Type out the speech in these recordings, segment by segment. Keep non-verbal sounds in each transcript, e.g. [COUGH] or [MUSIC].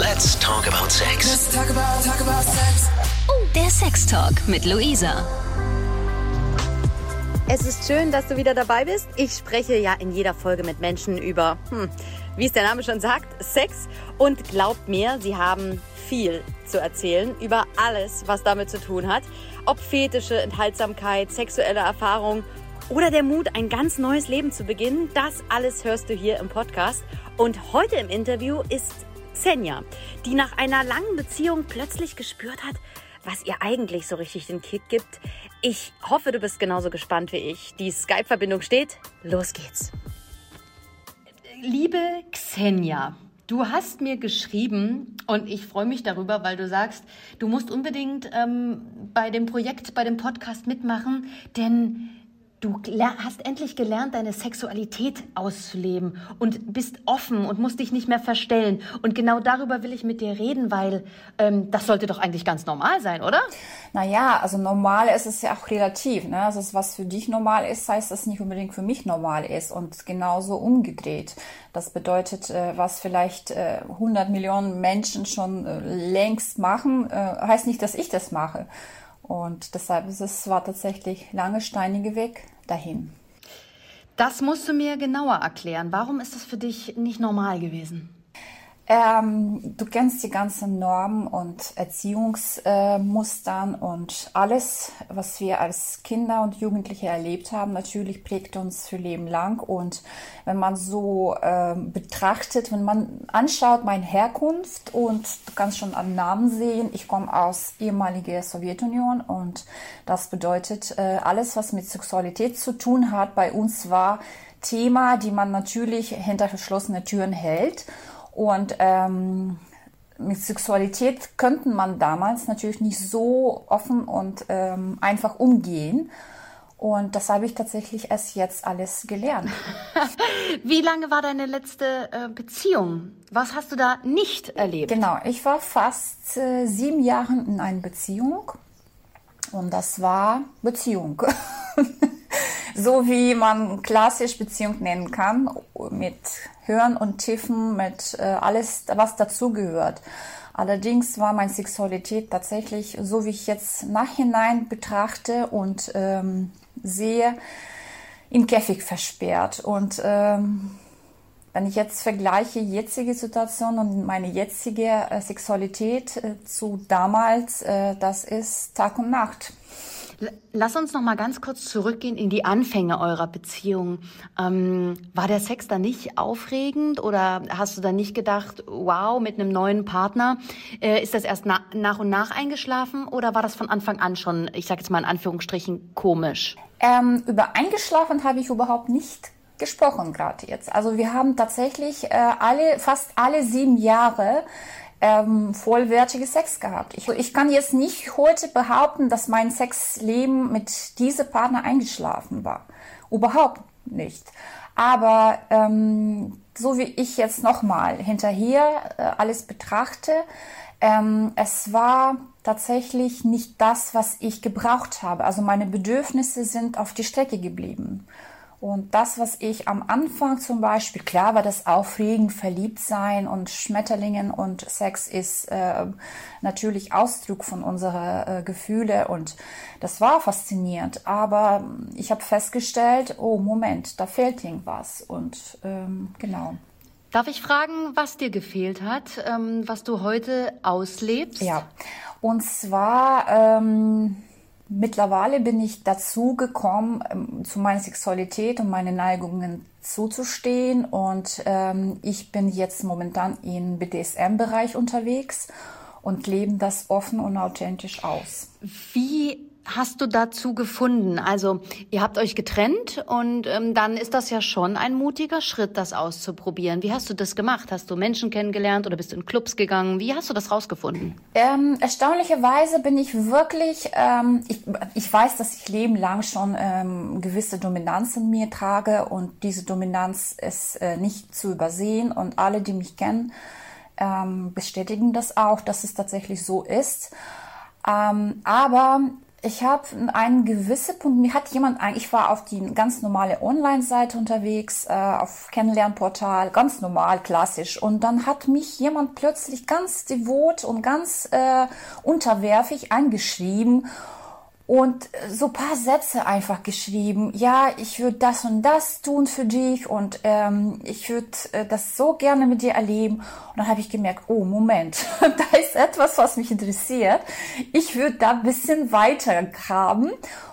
Let's talk about sex. Let's talk about, talk about sex. Oh, der Sex Talk mit Luisa. Es ist schön, dass du wieder dabei bist. Ich spreche ja in jeder Folge mit Menschen über, hm, wie es der Name schon sagt, Sex. Und glaubt mir, sie haben viel zu erzählen über alles, was damit zu tun hat. Ob Fetische, Enthaltsamkeit, sexuelle Erfahrung oder der Mut, ein ganz neues Leben zu beginnen. Das alles hörst du hier im Podcast. Und heute im Interview ist Xenia, die nach einer langen Beziehung plötzlich gespürt hat, was ihr eigentlich so richtig den Kick gibt. Ich hoffe, du bist genauso gespannt wie ich. Die Skype-Verbindung steht. Los geht's. Liebe Xenia, du hast mir geschrieben und ich freue mich darüber, weil du sagst, du musst unbedingt ähm, bei dem Projekt, bei dem Podcast mitmachen, denn Du hast endlich gelernt, deine Sexualität auszuleben und bist offen und musst dich nicht mehr verstellen. Und genau darüber will ich mit dir reden, weil ähm, das sollte doch eigentlich ganz normal sein, oder? Naja, also normal ist es ja auch relativ. Ne? Also was für dich normal ist, heißt das nicht unbedingt für mich normal ist und genauso umgedreht. Das bedeutet, äh, was vielleicht äh, 100 Millionen Menschen schon äh, längst machen, äh, heißt nicht, dass ich das mache. Und deshalb ist es war tatsächlich lange steinige Weg dahin. Das musst du mir genauer erklären. Warum ist das für dich nicht normal gewesen? Ähm, du kennst die ganzen Normen und Erziehungsmustern äh, und alles, was wir als Kinder und Jugendliche erlebt haben, natürlich prägt uns für Leben lang. Und wenn man so äh, betrachtet, wenn man anschaut meine Herkunft und du kannst schon am Namen sehen, ich komme aus ehemaliger Sowjetunion und das bedeutet, äh, alles, was mit Sexualität zu tun hat, bei uns war Thema, die man natürlich hinter verschlossenen Türen hält. Und ähm, mit Sexualität könnte man damals natürlich nicht so offen und ähm, einfach umgehen. Und das habe ich tatsächlich erst jetzt alles gelernt. [LAUGHS] Wie lange war deine letzte äh, Beziehung? Was hast du da nicht erlebt? Genau, ich war fast äh, sieben Jahre in einer Beziehung. Und das war Beziehung. [LAUGHS] so wie man klassisch Beziehung nennen kann, mit Hören und Tiffen, mit äh, alles, was dazugehört. Allerdings war meine Sexualität tatsächlich, so wie ich jetzt nachhinein betrachte und ähm, sehe, im Käfig versperrt. Und ähm, wenn ich jetzt vergleiche jetzige Situation und meine jetzige äh, Sexualität äh, zu damals, äh, das ist Tag und Nacht. Lass uns noch mal ganz kurz zurückgehen in die Anfänge eurer Beziehung. Ähm, war der Sex da nicht aufregend oder hast du da nicht gedacht, wow, mit einem neuen Partner äh, ist das erst na nach und nach eingeschlafen oder war das von Anfang an schon, ich sage jetzt mal in Anführungsstrichen, komisch? Ähm, über eingeschlafen habe ich überhaupt nicht gesprochen gerade jetzt. Also wir haben tatsächlich äh, alle, fast alle sieben Jahre ähm, vollwertige Sex gehabt. Ich, ich kann jetzt nicht heute behaupten, dass mein Sexleben mit diesem Partner eingeschlafen war. Überhaupt nicht. Aber ähm, so wie ich jetzt nochmal hinterher äh, alles betrachte, ähm, es war tatsächlich nicht das, was ich gebraucht habe. Also meine Bedürfnisse sind auf die Strecke geblieben. Und das, was ich am Anfang zum Beispiel, klar war das aufregend, verliebt sein und Schmetterlingen und Sex ist äh, natürlich Ausdruck von unserer äh, Gefühle und das war faszinierend. Aber ich habe festgestellt, oh Moment, da fehlt irgendwas und ähm, genau. Darf ich fragen, was dir gefehlt hat, ähm, was du heute auslebst? Ja, und zwar ähm, Mittlerweile bin ich dazu gekommen, ähm, zu meiner Sexualität und meinen Neigungen zuzustehen und ähm, ich bin jetzt momentan im BDSM-Bereich unterwegs und lebe das offen und authentisch aus. Wie hast du dazu gefunden? Also ihr habt euch getrennt und ähm, dann ist das ja schon ein mutiger Schritt, das auszuprobieren. Wie hast du das gemacht? Hast du Menschen kennengelernt oder bist du in Clubs gegangen? Wie hast du das rausgefunden? Ähm, erstaunlicherweise bin ich wirklich, ähm, ich, ich weiß, dass ich lebenlang schon ähm, gewisse Dominanz in mir trage und diese Dominanz ist äh, nicht zu übersehen und alle, die mich kennen, ähm, bestätigen das auch, dass es tatsächlich so ist. Ähm, aber ich habe einen gewissen Punkt, mir hat jemand, ich war auf die ganz normale Online-Seite unterwegs, äh, auf Kennenlernportal, ganz normal, klassisch. Und dann hat mich jemand plötzlich ganz devot und ganz äh, unterwerfig angeschrieben und so paar Sätze einfach geschrieben. Ja, ich würde das und das tun für dich und ähm, ich würde äh, das so gerne mit dir erleben. Und dann habe ich gemerkt, oh Moment, [LAUGHS] da ist etwas, was mich interessiert. Ich würde da ein bisschen weiter graben.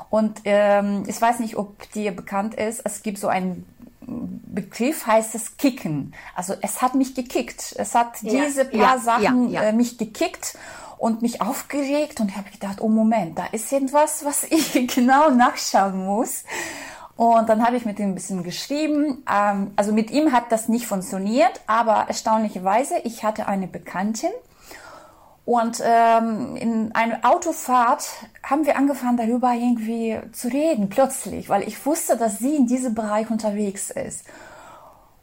Und ähm, ich weiß nicht, ob dir bekannt ist, es gibt so einen Begriff heißt es kicken. Also es hat mich gekickt. Es hat ja, diese paar ja, Sachen ja, äh, mich gekickt und mich aufgeregt und habe gedacht, oh Moment, da ist irgendwas, was [LAUGHS] ich genau nachschauen muss. Und dann habe ich mit ihm ein bisschen geschrieben. Ähm, also mit ihm hat das nicht funktioniert, aber erstaunlicherweise, ich hatte eine Bekanntin und ähm, in einer Autofahrt haben wir angefangen, darüber irgendwie zu reden, plötzlich, weil ich wusste, dass sie in diesem Bereich unterwegs ist.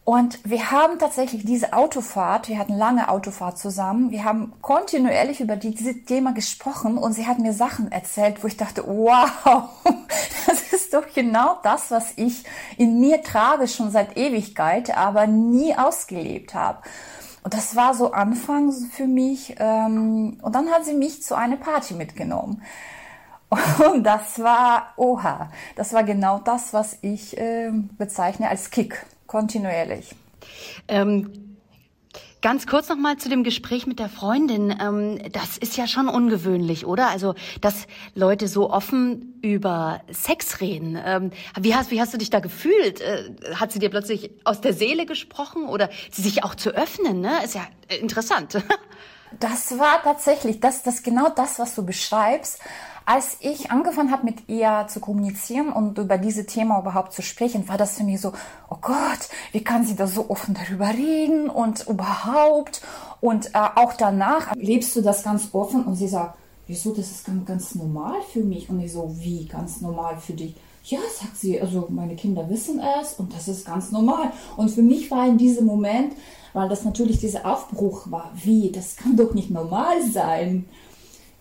Und wir haben tatsächlich diese Autofahrt, wir hatten lange Autofahrt zusammen, wir haben kontinuierlich über dieses Thema gesprochen und sie hat mir Sachen erzählt, wo ich dachte, wow, [LAUGHS] das ist doch genau das, was ich in mir trage schon seit Ewigkeit, aber nie ausgelebt habe. Und das war so Anfang für mich. Ähm, und dann hat sie mich zu einer Party mitgenommen. [LAUGHS] Und das war, oha, das war genau das, was ich äh, bezeichne als Kick kontinuierlich. Ähm, ganz kurz noch mal zu dem Gespräch mit der Freundin. Ähm, das ist ja schon ungewöhnlich, oder? Also, dass Leute so offen über Sex reden. Ähm, wie, hast, wie hast du dich da gefühlt? Äh, hat sie dir plötzlich aus der Seele gesprochen oder sie sich auch zu öffnen? Ne? Ist ja interessant. [LAUGHS] das war tatsächlich das, das genau das, was du beschreibst. Als ich angefangen habe, mit ihr zu kommunizieren und über diese Thema überhaupt zu sprechen, war das für mich so, oh Gott, wie kann sie da so offen darüber reden und überhaupt? Und äh, auch danach lebst du das ganz offen und sie sagt, wieso, das ist ganz, ganz normal für mich. Und ich so, wie ganz normal für dich? Ja, sagt sie, also meine Kinder wissen es und das ist ganz normal. Und für mich war in diesem Moment, weil das natürlich dieser Aufbruch war, wie, das kann doch nicht normal sein.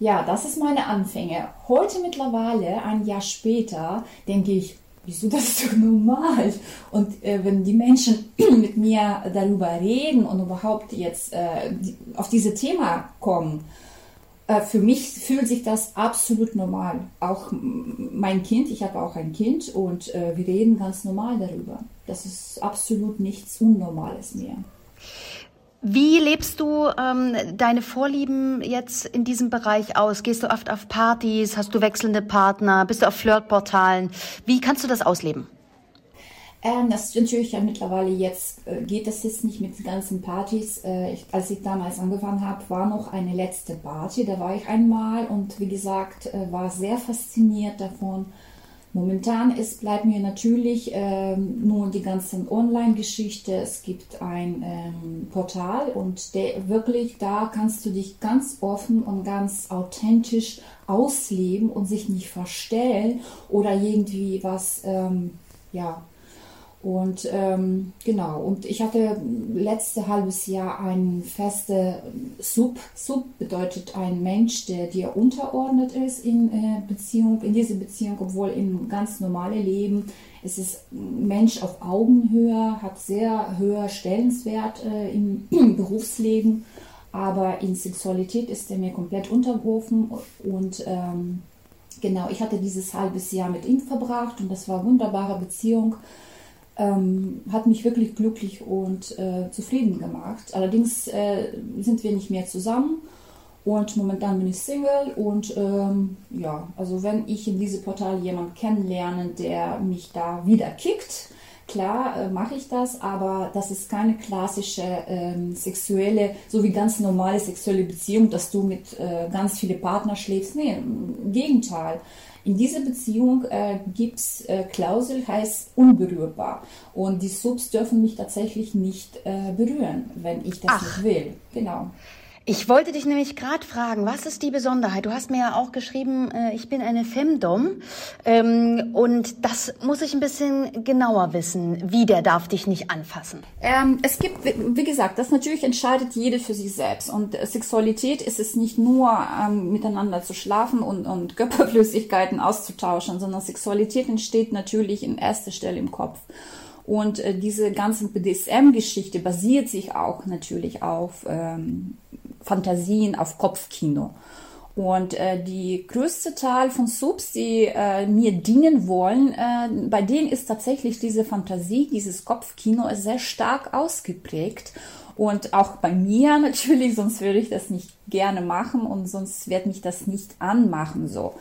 Ja, das ist meine Anfänge. Heute mittlerweile, ein Jahr später, denke ich, wieso das ist doch normal? Und äh, wenn die Menschen [CLEARS THROAT] mit mir darüber reden und überhaupt jetzt äh, auf dieses Thema kommen, äh, für mich fühlt sich das absolut normal. Auch mein Kind, ich habe auch ein Kind und äh, wir reden ganz normal darüber. Das ist absolut nichts Unnormales mehr. Wie lebst du ähm, deine Vorlieben jetzt in diesem Bereich aus? Gehst du oft auf Partys? Hast du wechselnde Partner? Bist du auf Flirtportalen? Wie kannst du das ausleben? Ähm, das ist natürlich ja mittlerweile jetzt, äh, geht das jetzt nicht mit den ganzen Partys. Äh, ich, als ich damals angefangen habe, war noch eine letzte Party. Da war ich einmal und wie gesagt, äh, war sehr fasziniert davon Momentan ist, bleibt mir natürlich ähm, nur die ganze Online-Geschichte. Es gibt ein ähm, Portal und der, wirklich da kannst du dich ganz offen und ganz authentisch ausleben und sich nicht verstellen oder irgendwie was ähm, ja, und ähm, genau, und ich hatte letzte halbes Jahr ein feste Sub. Sub bedeutet ein Mensch, der dir unterordnet ist in äh, Beziehung, in diese Beziehung, obwohl im ganz normale Leben es ist Mensch auf Augenhöhe, hat sehr hoher Stellenswert äh, im, im [CLEARS THROAT] Berufsleben, aber in Sexualität ist er mir komplett unterworfen und ähm, genau, ich hatte dieses halbes Jahr mit ihm verbracht und das war eine wunderbare Beziehung ähm, hat mich wirklich glücklich und äh, zufrieden gemacht. Allerdings äh, sind wir nicht mehr zusammen und momentan bin ich Single und ähm, ja, also wenn ich in diese Portal jemanden kennenlerne, der mich da wieder kickt, klar äh, mache ich das, aber das ist keine klassische ähm, sexuelle, so wie ganz normale sexuelle Beziehung, dass du mit äh, ganz viele Partner schläfst. Nee, im Gegenteil. In dieser Beziehung äh, gibt es äh, Klausel, heißt unberührbar. Und die Subs dürfen mich tatsächlich nicht äh, berühren, wenn ich das Ach. nicht will. Genau. Ich wollte dich nämlich gerade fragen, was ist die Besonderheit? Du hast mir ja auch geschrieben, äh, ich bin eine Femdom ähm, und das muss ich ein bisschen genauer wissen. Wie der darf dich nicht anfassen? Ähm, es gibt, wie gesagt, das natürlich entscheidet jeder für sich selbst und Sexualität ist es nicht nur ähm, miteinander zu schlafen und, und [LAUGHS] Körperflüssigkeiten auszutauschen, sondern Sexualität entsteht natürlich in erster Stelle im Kopf. Und äh, diese ganze BDSM-Geschichte basiert sich auch natürlich auf ähm, Fantasien, auf Kopfkino. Und äh, die größte Teil von Subs, die äh, mir dienen wollen, äh, bei denen ist tatsächlich diese Fantasie, dieses Kopfkino sehr stark ausgeprägt. Und auch bei mir [LAUGHS] natürlich, sonst würde ich das nicht gerne machen und sonst wird mich das nicht anmachen so.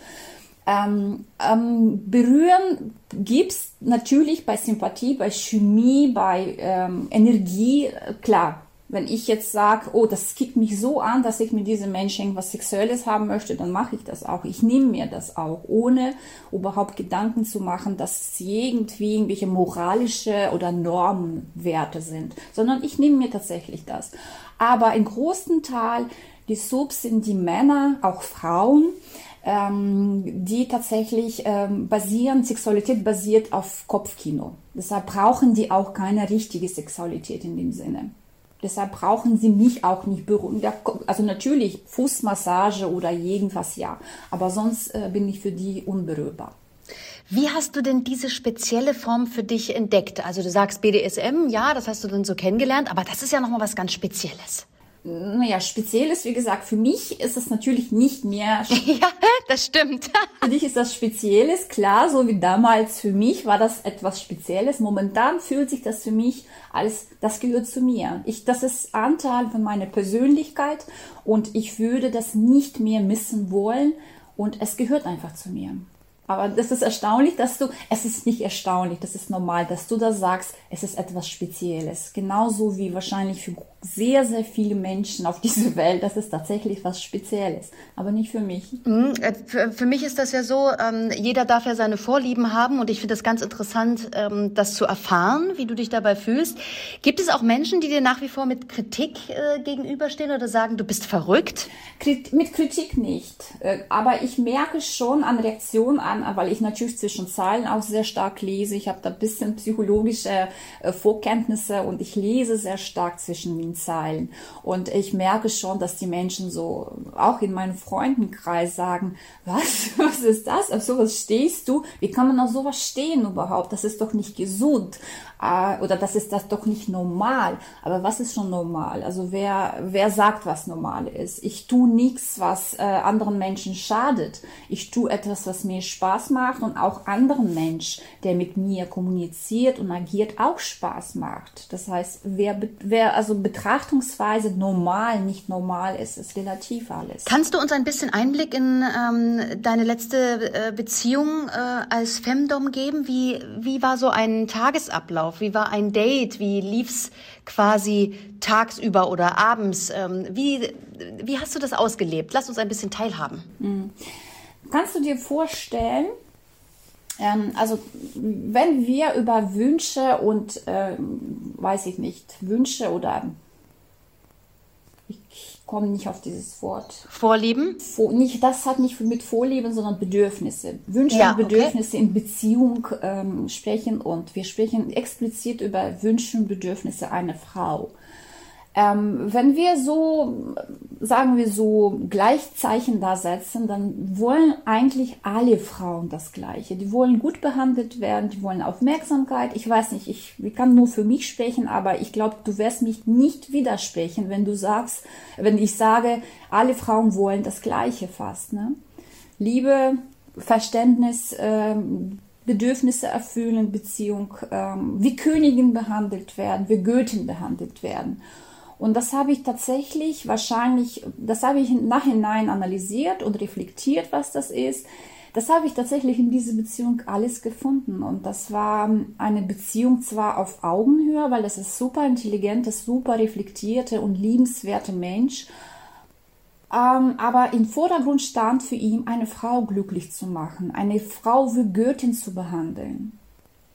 Ähm, ähm, berühren gibt's natürlich bei Sympathie, bei Chemie, bei ähm, Energie, klar. Wenn ich jetzt sage, oh, das kickt mich so an, dass ich mit diesem Menschen irgendwas Sexuelles haben möchte, dann mache ich das auch. Ich nehme mir das auch, ohne überhaupt Gedanken zu machen, dass es irgendwie irgendwelche moralische oder Normwerte sind, sondern ich nehme mir tatsächlich das. Aber im großen Teil, die Subs sind die Männer, auch Frauen, ähm, die tatsächlich ähm, basieren, Sexualität basiert auf Kopfkino. Deshalb brauchen die auch keine richtige Sexualität in dem Sinne. Deshalb brauchen sie mich auch nicht berühren. Also natürlich Fußmassage oder irgendwas ja, aber sonst äh, bin ich für die unberührbar. Wie hast du denn diese spezielle Form für dich entdeckt? Also du sagst BDSM, ja, das hast du dann so kennengelernt, aber das ist ja nochmal was ganz Spezielles naja, speziell ist, wie gesagt, für mich ist es natürlich nicht mehr. [LAUGHS] ja, das stimmt. [LAUGHS] für dich ist das Spezielles, klar, so wie damals für mich war das etwas Spezielles. Momentan fühlt sich das für mich als, das gehört zu mir. Ich, das ist Anteil von meiner Persönlichkeit und ich würde das nicht mehr missen wollen und es gehört einfach zu mir. Aber das ist erstaunlich, dass du, es ist nicht erstaunlich, das ist normal, dass du da sagst, es ist etwas Spezielles. Genauso wie wahrscheinlich für sehr, sehr viele Menschen auf [LAUGHS] dieser Welt, das ist tatsächlich was Spezielles. Aber nicht für mich. Mhm, äh, für, mich ist das ja so, ähm, jeder darf ja seine Vorlieben haben und ich finde das ganz interessant, ähm, das zu erfahren, wie du dich dabei fühlst. Gibt es auch Menschen, die dir nach wie vor mit Kritik äh, gegenüberstehen oder sagen, du bist verrückt? Krit mit Kritik nicht. Äh, aber ich merke schon an Reaktionen, an, weil ich natürlich zwischen Zeilen auch sehr stark lese. Ich habe da ein bisschen psychologische äh, Vorkenntnisse und ich lese sehr stark zwischen den Zeilen. Und ich merke schon, dass die Menschen so, auch in meinem Freundenkreis sagen, was, [LAUGHS] was ist das? Auf sowas stehst du? Wie kann man auf sowas stehen überhaupt? Das ist doch nicht gesund. Äh, oder das ist das doch nicht normal. Aber was ist schon normal? Also wer, wer sagt, was normal ist? Ich tue nichts, was äh, anderen Menschen schadet. Ich tue etwas, was mir Spaß macht und auch anderen Mensch, der mit mir kommuniziert und agiert, auch Spaß macht. Das heißt, wer, wer also Betrachtungsweise normal, nicht normal ist, ist relativ alles. Kannst du uns ein bisschen Einblick in ähm, deine letzte äh, Beziehung äh, als Femdom geben? Wie, wie war so ein Tagesablauf? auf? Wie war ein Date? Wie lief's quasi tagsüber oder abends? Ähm, wie, wie hast du das ausgelebt? Lass uns ein bisschen teilhaben. Mhm. Kannst du dir vorstellen, ähm, also wenn wir über Wünsche und, ähm, weiß ich nicht, Wünsche oder komme nicht auf dieses Wort. Vorlieben? Vor, nicht, das hat nicht mit Vorlieben, sondern Bedürfnisse. Wünsche ja, und Bedürfnisse okay. in Beziehung ähm, sprechen und wir sprechen explizit über Wünsche und Bedürfnisse einer Frau. Ähm, wenn wir so, sagen wir so, Gleichzeichen da setzen, dann wollen eigentlich alle Frauen das Gleiche. Die wollen gut behandelt werden, die wollen Aufmerksamkeit. Ich weiß nicht, ich, ich kann nur für mich sprechen, aber ich glaube, du wirst mich nicht widersprechen, wenn du sagst, wenn ich sage, alle Frauen wollen das Gleiche fast. Ne? Liebe, Verständnis, ähm, Bedürfnisse erfüllen, Beziehung, ähm, wie Königin behandelt werden, wie Göttin behandelt werden. Und das habe ich tatsächlich wahrscheinlich, das habe ich im Nachhinein analysiert und reflektiert, was das ist. Das habe ich tatsächlich in dieser Beziehung alles gefunden. Und das war eine Beziehung zwar auf Augenhöhe, weil das ist super intelligente, super reflektierte und liebenswerte Mensch. Ähm, aber im Vordergrund stand für ihn, eine Frau glücklich zu machen, eine Frau wie Göttin zu behandeln.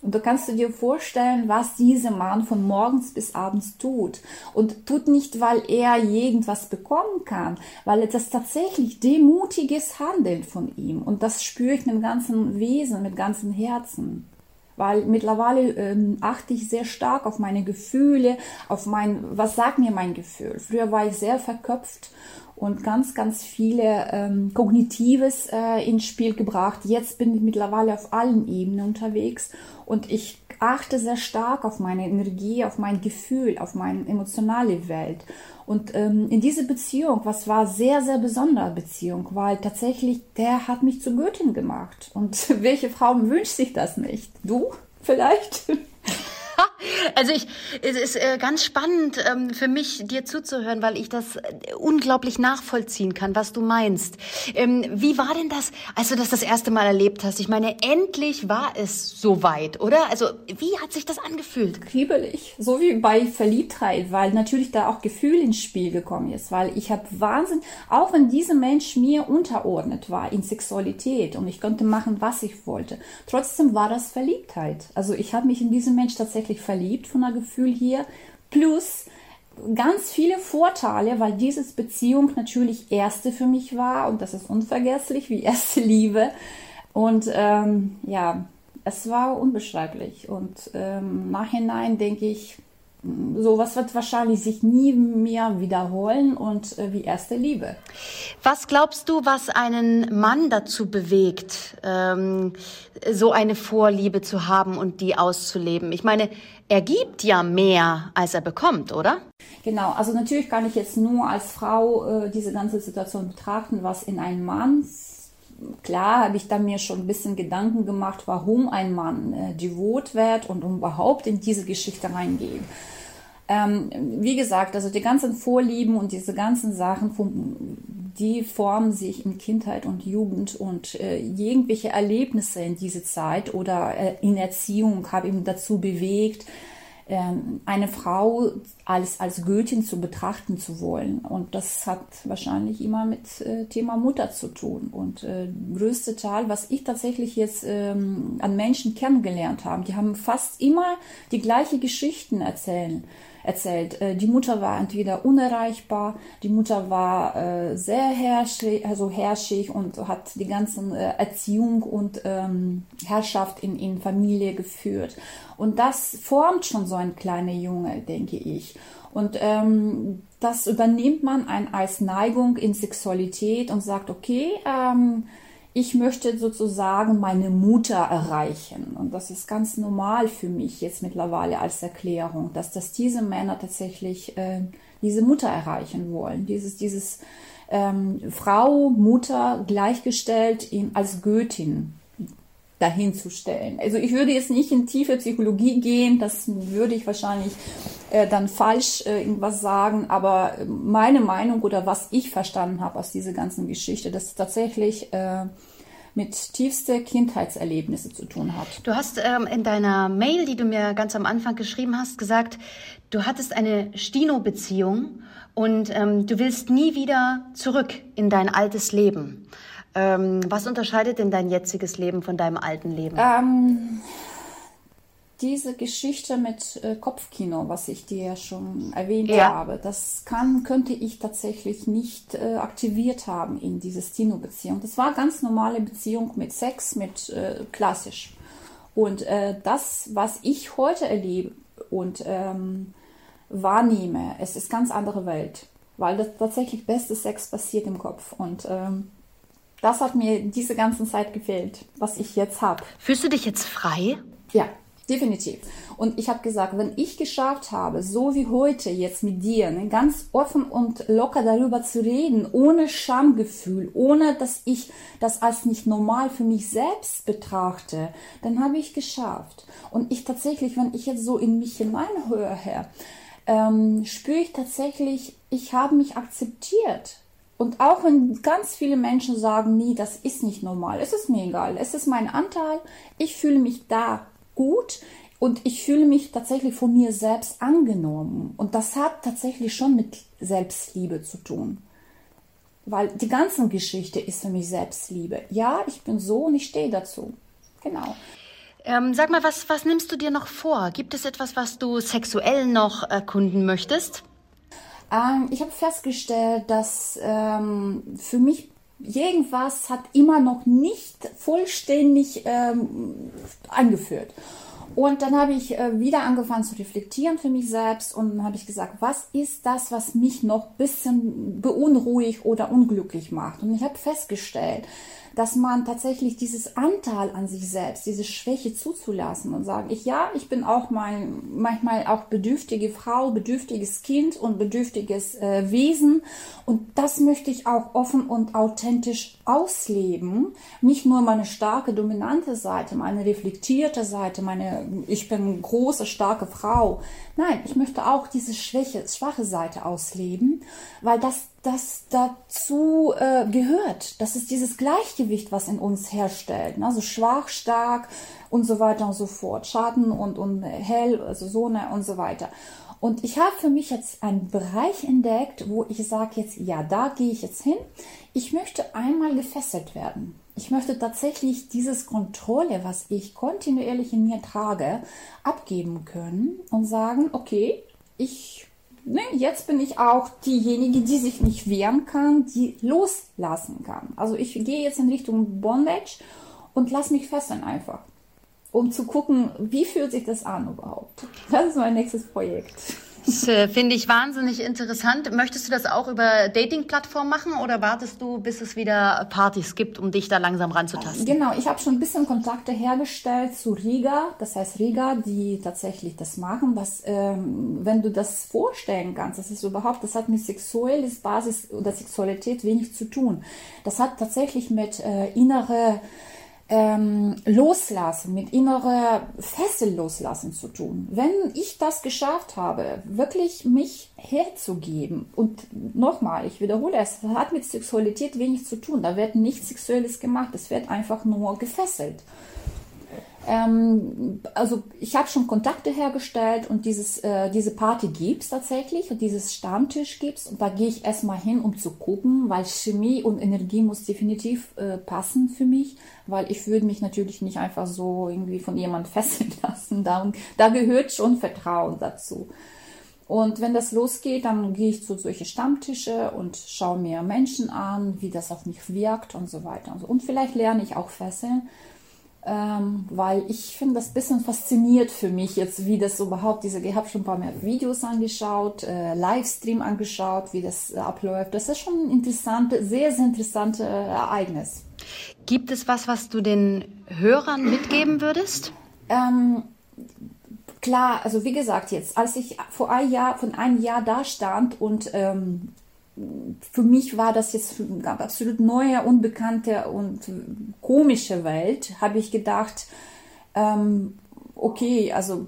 Und du kannst dir vorstellen, was dieser Mann von morgens bis abends tut. Und tut nicht, weil er irgendwas bekommen kann, weil es ist tatsächlich demutiges Handeln von ihm. Und das spüre ich mit ganzem Wesen, mit ganzem Herzen weil mittlerweile ähm, achte ich sehr stark auf meine Gefühle, auf mein, was sagt mir mein Gefühl. Früher war ich sehr verköpft und ganz, ganz viele ähm, Kognitives äh, ins Spiel gebracht. Jetzt bin ich mittlerweile auf allen Ebenen unterwegs und ich achte sehr stark auf meine Energie, auf mein Gefühl, auf meine emotionale Welt. Und ähm, in diese Beziehung, was war sehr, sehr besondere Beziehung, weil tatsächlich der hat mich zu Göttin gemacht. Und [LAUGHS] welche Frau wünscht sich das nicht? Du vielleicht? [LAUGHS] Also ich, es ist äh, ganz spannend ähm, für mich, dir zuzuhören, weil ich das äh, unglaublich nachvollziehen kann, was du meinst. Ähm, wie war denn das, als du das das erste Mal erlebt hast? Ich meine, endlich war es soweit, oder? Also wie hat sich das angefühlt? Kriebelig, so wie bei Verliebtheit, weil natürlich da auch Gefühl ins Spiel gekommen ist, weil ich habe Wahnsinn, auch wenn dieser Mensch mir unterordnet war in Sexualität und ich konnte machen, was ich wollte, trotzdem war das Verliebtheit. Also ich habe mich in diesen Mensch tatsächlich verliebt von der Gefühl hier. Plus ganz viele Vorteile, weil diese Beziehung natürlich erste für mich war und das ist unvergesslich wie erste Liebe. Und ähm, ja, es war unbeschreiblich. Und ähm, nachhinein denke ich, sowas wird wahrscheinlich sich nie mehr wiederholen und äh, wie erste Liebe. Was glaubst du, was einen Mann dazu bewegt, ähm, so eine Vorliebe zu haben und die auszuleben? Ich meine, er gibt ja mehr, als er bekommt, oder? Genau, also natürlich kann ich jetzt nur als Frau äh, diese ganze Situation betrachten, was in einem Mann klar habe ich da mir schon ein bisschen Gedanken gemacht, warum ein Mann äh, devot wird und überhaupt in diese Geschichte reingehen. Ähm, wie gesagt, also die ganzen Vorlieben und diese ganzen Sachen, die formen sich in Kindheit und Jugend und äh, irgendwelche Erlebnisse in diese Zeit oder äh, in Erziehung haben ihn dazu bewegt, eine Frau als, als Göttin zu betrachten zu wollen. Und das hat wahrscheinlich immer mit äh, Thema Mutter zu tun. Und äh, größte Teil, was ich tatsächlich jetzt ähm, an Menschen kennengelernt habe, die haben fast immer die gleiche Geschichten erzählen erzählt. Äh, die Mutter war entweder unerreichbar, die Mutter war äh, sehr herrschig, also herrschig und hat die ganzen äh, Erziehung und ähm, Herrschaft in, in Familie geführt. Und das formt schon so ein kleiner Junge, denke ich. Und ähm, das übernimmt man ein, als Neigung in Sexualität und sagt, okay, ähm, ich möchte sozusagen meine Mutter erreichen. Und das ist ganz normal für mich jetzt mittlerweile als Erklärung, dass das diese Männer tatsächlich äh, diese Mutter erreichen wollen. Dieses, dieses ähm, Frau, Mutter gleichgestellt in, als Göttin dahin zu stellen. Also ich würde jetzt nicht in tiefe Psychologie gehen, das würde ich wahrscheinlich äh, dann falsch äh, irgendwas sagen, aber meine Meinung oder was ich verstanden habe aus dieser ganzen Geschichte, dass tatsächlich äh, mit tiefste Kindheitserlebnisse zu tun hat. Du hast ähm, in deiner Mail, die du mir ganz am Anfang geschrieben hast, gesagt, du hattest eine Stino-Beziehung und ähm, du willst nie wieder zurück in dein altes Leben. Ähm, was unterscheidet denn dein jetziges Leben von deinem alten Leben? Diese Geschichte mit äh, Kopfkino, was ich dir schon erwähnt ja. habe, das kann, könnte ich tatsächlich nicht äh, aktiviert haben in diese Stino-Beziehung. Das war ganz normale Beziehung mit Sex, mit äh, klassisch. Und äh, das, was ich heute erlebe und ähm, wahrnehme, es ist ganz andere Welt, weil das tatsächlich beste Sex passiert im Kopf und ähm, das hat mir diese ganze Zeit gefehlt, was ich jetzt habe. Fühlst du dich jetzt frei? Ja, Definitiv. Und ich habe gesagt, wenn ich geschafft habe, so wie heute jetzt mit dir, ne, ganz offen und locker darüber zu reden, ohne Schamgefühl, ohne dass ich das als nicht normal für mich selbst betrachte, dann habe ich geschafft. Und ich tatsächlich, wenn ich jetzt so in mich hineinhöre, ähm, spüre ich tatsächlich, ich habe mich akzeptiert. Und auch wenn ganz viele Menschen sagen, nee, das ist nicht normal, es ist mir egal, es ist mein Anteil, ich fühle mich da gut und ich fühle mich tatsächlich von mir selbst angenommen. Und das hat tatsächlich schon mit Selbstliebe zu tun. Weil die ganze Geschichte ist für mich Selbstliebe. Ja, ich bin so und ich stehe dazu. Genau. Ähm, sag mal, was, was nimmst du dir noch vor? Gibt es etwas, was du sexuell noch erkunden möchtest? Ähm, ich habe festgestellt, dass ähm, für mich irgendwas hat immer noch nicht vollständig ähm, eingeführt. Und dann habe ich äh, wieder angefangen zu reflektieren für mich selbst und habe ich gesagt, was ist das, was mich noch ein bisschen beunruhigt oder unglücklich macht? Und ich habe festgestellt, dass man tatsächlich dieses Anteil an sich selbst, diese Schwäche zuzulassen und sagen, ich ja, ich bin auch mal manchmal auch bedürftige Frau, bedürftiges Kind und bedürftiges äh, Wesen und das möchte ich auch offen und authentisch ausleben, nicht nur meine starke dominante Seite, meine reflektierte Seite, meine ich bin große starke Frau. Nein, ich möchte auch diese Schwäche, schwache Seite ausleben, weil das das dazu äh, gehört. Das ist dieses Gleichgewicht, was in uns herstellt. Ne? Also schwach, stark und so weiter und so fort. Schaden und, und hell, also Sonne und so weiter. Und ich habe für mich jetzt einen Bereich entdeckt, wo ich sage jetzt, ja, da gehe ich jetzt hin. Ich möchte einmal gefesselt werden. Ich möchte tatsächlich dieses Kontrolle, was ich kontinuierlich in mir trage, abgeben können und sagen, okay, ich ne, jetzt bin ich auch diejenige, die sich nicht wehren kann, die loslassen kann. Also ich gehe jetzt in Richtung Bondage und lass mich fesseln einfach. Um zu gucken, wie fühlt sich das an überhaupt. Das ist mein nächstes Projekt. Das äh, finde ich wahnsinnig interessant. Möchtest du das auch über Dating-Plattformen machen oder wartest du, bis es wieder Partys gibt, um dich da langsam ranzutasten? Genau, ich habe schon ein bisschen Kontakte hergestellt zu Riga, das heißt Riga, die tatsächlich das machen. Was, ähm, wenn du das vorstellen kannst, das ist überhaupt, das hat mit sexuelles Basis oder Sexualität wenig zu tun. Das hat tatsächlich mit äh, innere ähm, Loslassen, mit innerer Fessel loslassen zu tun. Wenn ich das geschafft habe, wirklich mich herzugeben, und nochmal, ich wiederhole es, hat mit Sexualität wenig zu tun, da wird nichts Sexuelles gemacht, es wird einfach nur gefesselt. Ähm, also ich habe schon Kontakte hergestellt und dieses, äh, diese Party gibt's tatsächlich und dieses Stammtisch gibt's und da gehe ich erstmal hin, um zu gucken, weil Chemie und Energie muss definitiv äh, passen für mich, weil ich würde mich natürlich nicht einfach so irgendwie von jemandem [LAUGHS] fesseln lassen. Da, da gehört schon Vertrauen dazu. Und wenn das losgeht, dann gehe ich zu solche Stammtische und schaue mir Menschen an, wie das auf mich wirkt und so weiter. Und vielleicht lerne ich auch fesseln ähm, weil ich finde das ein bisschen fasziniert für mich jetzt, wie das überhaupt, diese, ich habe schon ein paar mehr Videos angeschaut, äh, Livestream angeschaut, wie das äh, abläuft. Das ist schon ein interessantes, sehr, sehr interessantes Ereignis. Gibt es was, was du den Hörern mitgeben würdest? Ähm, klar, also wie gesagt, jetzt, als ich vor ein Jahr, von einem Jahr da stand und ähm, für mich war das jetzt absolut neue, unbekannte und komische Welt, habe ich gedacht, ähm, okay, also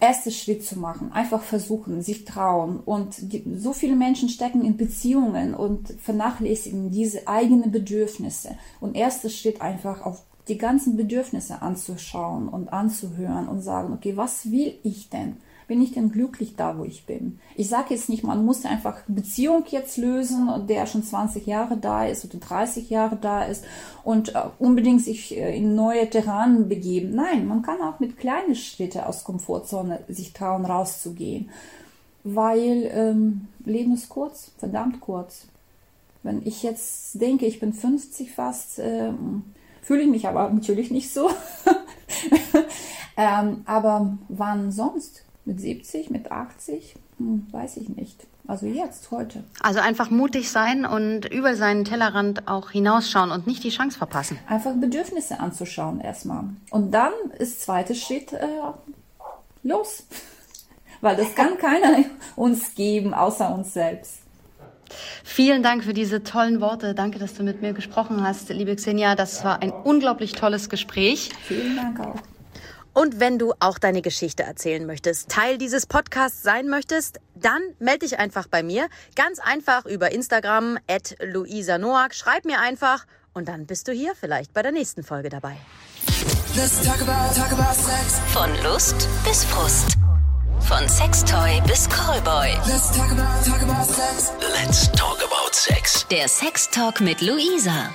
erster Schritt zu machen, einfach versuchen, sich trauen. Und die, so viele Menschen stecken in Beziehungen und vernachlässigen diese eigenen Bedürfnisse. Und erster Schritt einfach auf die ganzen Bedürfnisse anzuschauen und anzuhören und sagen, okay, was will ich denn? Bin ich denn glücklich da, wo ich bin? Ich sage jetzt nicht, man muss einfach Beziehung jetzt lösen, der schon 20 Jahre da ist oder 30 Jahre da ist und äh, unbedingt sich äh, in neue Terranen begeben. Nein, man kann auch mit kleinen Schritten aus Komfortzone sich trauen, rauszugehen. Weil ähm, Leben ist kurz, verdammt kurz. Wenn ich jetzt denke, ich bin 50 fast, ähm, fühle ich mich aber [LAUGHS] natürlich nicht so. [LAUGHS] ähm, aber wann sonst? Mit 70, mit 80? Hm, weiß ich nicht. Also jetzt, heute. Also einfach mutig sein und über seinen Tellerrand auch hinausschauen und nicht die Chance verpassen. Einfach Bedürfnisse anzuschauen erstmal. Und dann ist zweiter Schritt äh, los. [LAUGHS] Weil das kann keiner [LAUGHS] uns geben, außer uns selbst. Vielen Dank für diese tollen Worte. Danke, dass du mit mir gesprochen hast, liebe Xenia. Das war ein unglaublich tolles Gespräch. Vielen Dank auch. Und wenn du auch deine Geschichte erzählen möchtest, Teil dieses Podcasts sein möchtest, dann melde dich einfach bei mir. Ganz einfach über Instagram at Luisa Noack. Schreib mir einfach und dann bist du hier vielleicht bei der nächsten Folge dabei. Talk about, talk about Von Lust bis Frust. Von Sextoy bis Callboy. Let's talk about, talk about sex. Let's talk about sex. Der Sex Talk mit Luisa.